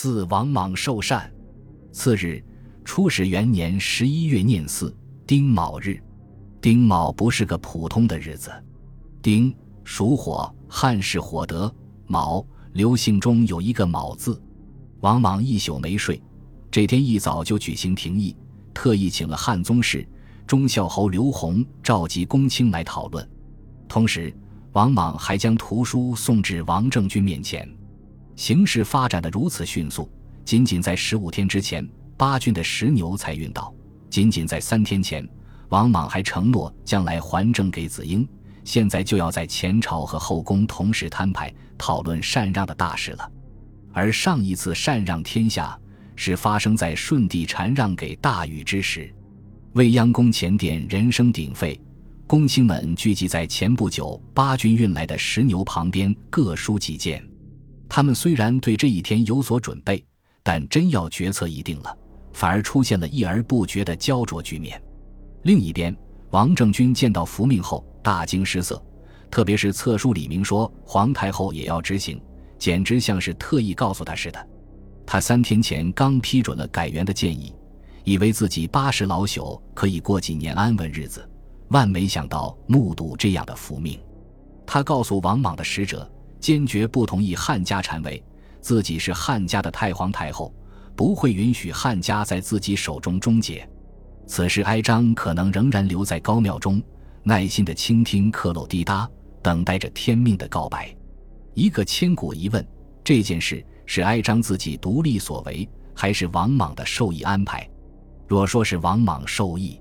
赐王莽寿禅。次日，初始元年十一月廿四，丁卯日。丁卯不是个普通的日子。丁属火，汉是火德；卯刘姓中有一个卯字。王莽一宿没睡，这天一早就举行廷议，特意请了汉宗室、忠孝侯刘弘召集公卿来讨论。同时，王莽还将图书送至王政君面前。形势发展的如此迅速，仅仅在十五天之前，八郡的石牛才运到；仅仅在三天前，王莽还承诺将来还政给子婴。现在就要在前朝和后宫同时摊牌，讨论禅让的大事了。而上一次禅让天下，是发生在舜帝禅让给大禹之时。未央宫前殿人声鼎沸，公卿们聚集在前不久八军运来的石牛旁边，各抒己见。他们虽然对这一天有所准备，但真要决策已定了，反而出现了一而不决的焦灼局面。另一边，王政君见到符命后。大惊失色，特别是册书里明说皇太后也要执行，简直像是特意告诉他似的。他三天前刚批准了改元的建议，以为自己八十老朽可以过几年安稳日子，万没想到目睹这样的福命。他告诉王莽的使者，坚决不同意汉家禅位，自己是汉家的太皇太后，不会允许汉家在自己手中终结。此时哀章可能仍然留在高庙中。耐心的倾听克漏滴答，等待着天命的告白。一个千古疑问：这件事是哀章自己独立所为，还是王莽的授意安排？若说是王莽授意，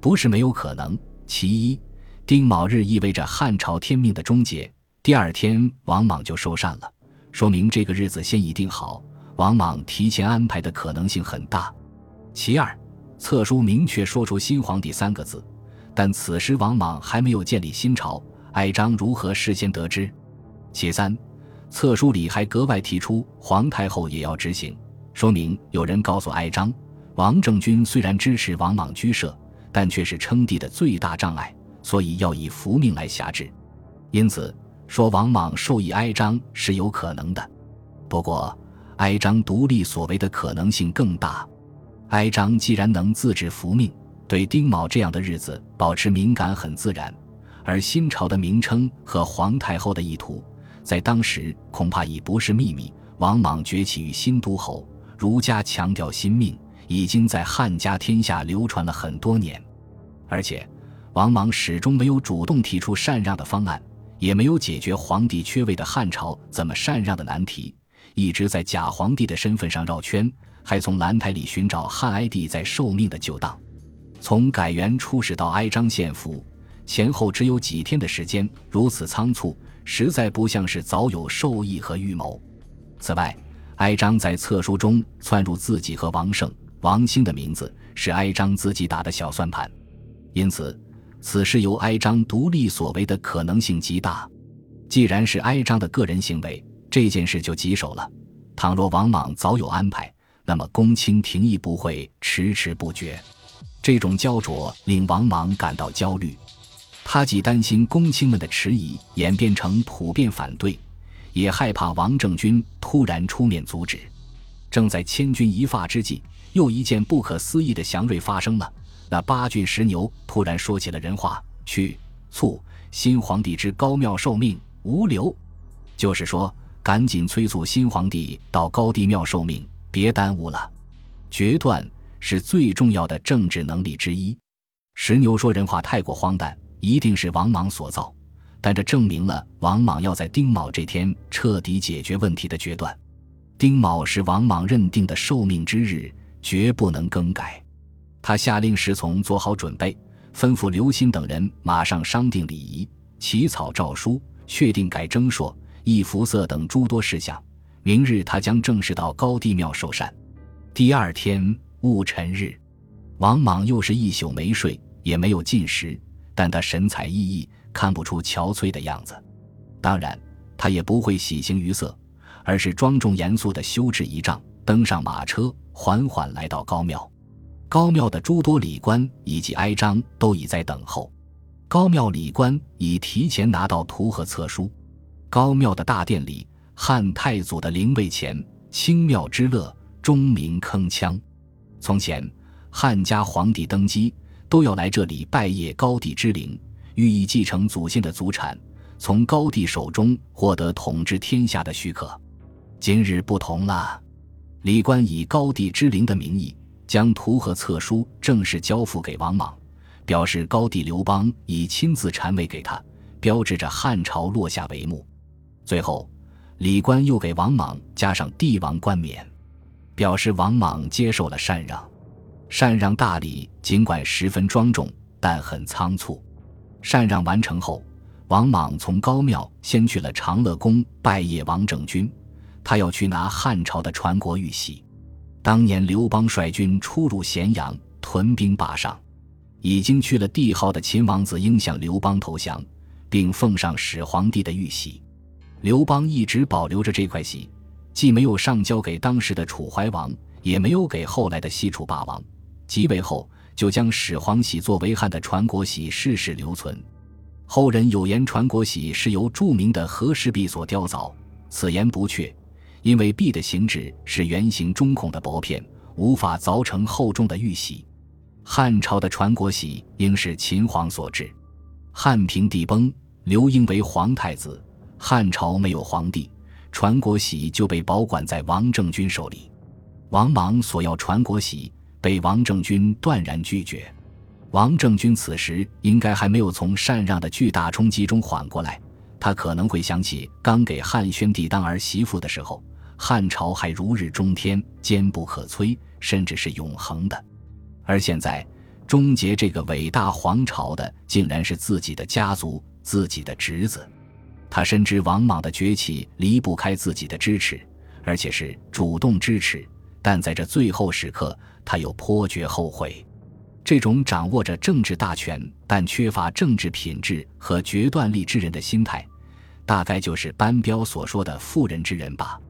不是没有可能。其一，丁卯日意味着汉朝天命的终结，第二天王莽就收禅了，说明这个日子先已定好，王莽提前安排的可能性很大。其二，册书明确说出“新皇帝”三个字。但此时王莽还没有建立新朝，哀章如何事先得知？其三，册书里还格外提出皇太后也要执行，说明有人告诉哀章，王政君虽然支持王莽居舍，但却是称帝的最大障碍，所以要以福命来辖制。因此，说王莽授意哀章是有可能的。不过，哀章独立所为的可能性更大。哀章既然能自制福命。对丁卯这样的日子保持敏感很自然，而新朝的名称和皇太后的意图，在当时恐怕已不是秘密。王莽崛起于新都侯，儒家强调新命，已经在汉家天下流传了很多年。而且，王莽始终没有主动提出禅让的方案，也没有解决皇帝缺位的汉朝怎么禅让的难题，一直在假皇帝的身份上绕圈，还从兰台里寻找汉哀帝在受命的旧档。从改元初始到哀章献俘，前后只有几天的时间，如此仓促，实在不像是早有授意和预谋。此外，哀章在册书中窜入自己和王胜、王兴的名字，是哀章自己打的小算盘，因此，此事由哀章独立所为的可能性极大。既然是哀章的个人行为，这件事就棘手了。倘若王莽早有安排，那么公卿廷议不会迟迟不决。这种焦灼令王莽感到焦虑，他既担心公卿们的迟疑演变成普遍反对，也害怕王政君突然出面阻止。正在千钧一发之际，又一件不可思议的祥瑞发生了。那八骏石牛突然说起了人话：“去，促新皇帝之高庙受命，无留。”就是说，赶紧催促新皇帝到高帝庙受命，别耽误了。决断。是最重要的政治能力之一。石牛说人话太过荒诞，一定是王莽所造。但这证明了王莽要在丁卯这天彻底解决问题的决断。丁卯是王莽认定的受命之日，绝不能更改。他下令侍从做好准备，吩咐刘歆等人马上商定礼仪，起草诏书，确定改征朔、易服色等诸多事项。明日他将正式到高帝庙受禅。第二天。戊辰日，王莽又是一宿没睡，也没有进食，但他神采奕奕，看不出憔悴的样子。当然，他也不会喜形于色，而是庄重严肃地修制仪仗，登上马车，缓缓来到高庙。高庙的诸多礼官以及哀章都已在等候。高庙礼官已提前拿到图和册书。高庙的大殿里，汉太祖的灵位前，清庙之乐，钟鸣铿锵。从前汉家皇帝登基，都要来这里拜谒高帝之灵，寓意继承祖先的祖产，从高帝手中获得统治天下的许可。今日不同了，李官以高帝之灵的名义，将图和册书正式交付给王莽，表示高帝刘邦已亲自禅位给他，标志着汉朝落下帷幕。最后，李官又给王莽加上帝王冠冕，表示王莽接受了禅让。禅让大礼尽管十分庄重，但很仓促。禅让完成后，王莽从高庙先去了长乐宫拜谒王政君。他要去拿汉朝的传国玉玺。当年刘邦率军出入咸阳，屯兵霸上，已经去了帝号的秦王子应向刘邦投降，并奉上始皇帝的玉玺。刘邦一直保留着这块玺，既没有上交给当时的楚怀王，也没有给后来的西楚霸王。即位后，就将始皇玺作为汉的传国玺世世留存。后人有言传国玺是由著名的和氏璧所雕凿，此言不确。因为璧的形制是圆形中孔的薄片，无法凿成厚重的玉玺。汉朝的传国玺应是秦皇所制。汉平帝崩，刘婴为皇太子，汉朝没有皇帝，传国玺就被保管在王政君手里。王莽索要传国玺，被王政君断然拒绝。王政君此时应该还没有从禅让的巨大冲击中缓过来，他可能会想起刚给汉宣帝当儿媳妇的时候。汉朝还如日中天，坚不可摧，甚至是永恒的。而现在，终结这个伟大皇朝的，竟然是自己的家族、自己的侄子。他深知王莽的崛起离不开自己的支持，而且是主动支持。但在这最后时刻，他又颇觉后悔。这种掌握着政治大权但缺乏政治品质和决断力之人的心态，大概就是班彪所说的“妇人之仁”吧。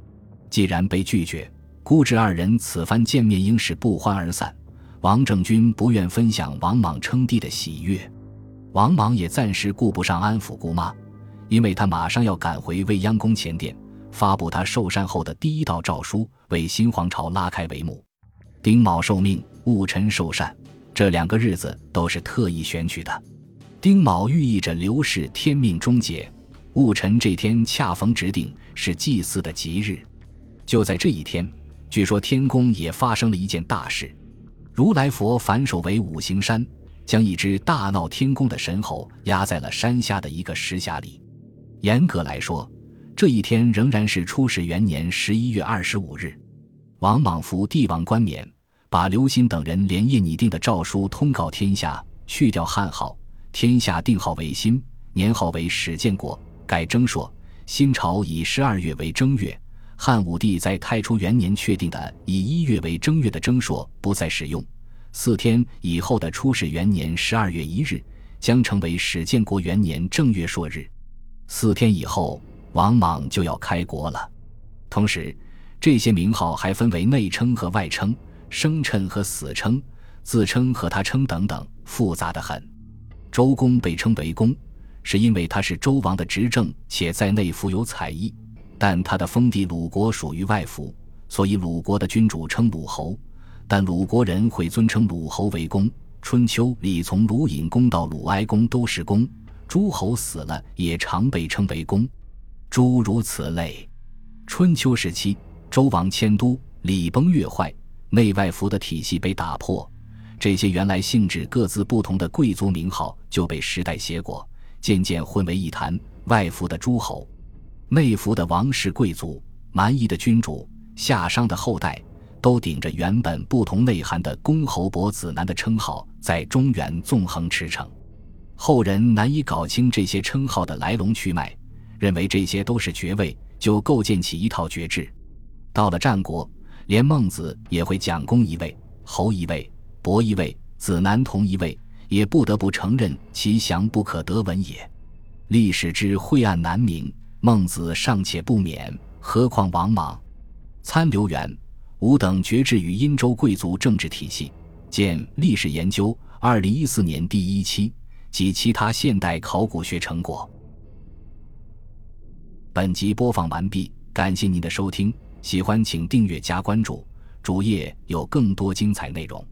既然被拒绝，姑侄二人此番见面应是不欢而散。王政君不愿分享王莽称帝的喜悦，王莽也暂时顾不上安抚姑妈，因为他马上要赶回未央宫前殿，发布他受禅后的第一道诏书，为新皇朝拉开帷幕。丁卯受命，戊辰受禅，这两个日子都是特意选取的。丁卯寓意着刘氏天命终结，戊辰这天恰逢指定，是祭祀的吉日。就在这一天，据说天宫也发生了一件大事。如来佛反手为五行山，将一只大闹天宫的神猴压在了山下的一个石匣里。严格来说，这一天仍然是初始元年十一月二十五日。王莽服帝王冠冕，把刘歆等人连夜拟定的诏书通告天下，去掉汉号，天下定号为新，年号为始建国，改正朔。新朝以十二月为正月。汉武帝在太初元年确定的以一月为正月的征朔不再使用，四天以后的初始元年十二月一日将成为始建国元年正月朔日。四天以后，王莽就要开国了。同时，这些名号还分为内称和外称、生称和死称、自称和他称等等，复杂的很。周公被称为公，是因为他是周王的执政，且在内富有才艺。但他的封地鲁国属于外服，所以鲁国的君主称鲁侯，但鲁国人会尊称鲁侯为公。春秋里从鲁隐公到鲁哀公都是公，诸侯死了也常被称为公，诸如此类。春秋时期，周王迁都，礼崩乐坏，内外服的体系被打破，这些原来性质各自不同的贵族名号就被时代挟过，渐渐混为一谈。外服的诸侯。内服的王室贵族、蛮夷的君主、夏商的后代，都顶着原本不同内涵的公侯伯子男的称号，在中原纵横驰骋。后人难以搞清这些称号的来龙去脉，认为这些都是爵位，就构建起一套爵制。到了战国，连孟子也会讲公一位、侯一位、伯一位、子男同一位，也不得不承认其详不可得闻也。历史之晦暗难明。孟子尚且不免，何况王莽？参刘元、吾等爵制于殷周贵族政治体系，见《历史研究》二零一四年第一期及其他现代考古学成果。本集播放完毕，感谢您的收听。喜欢请订阅加关注，主页有更多精彩内容。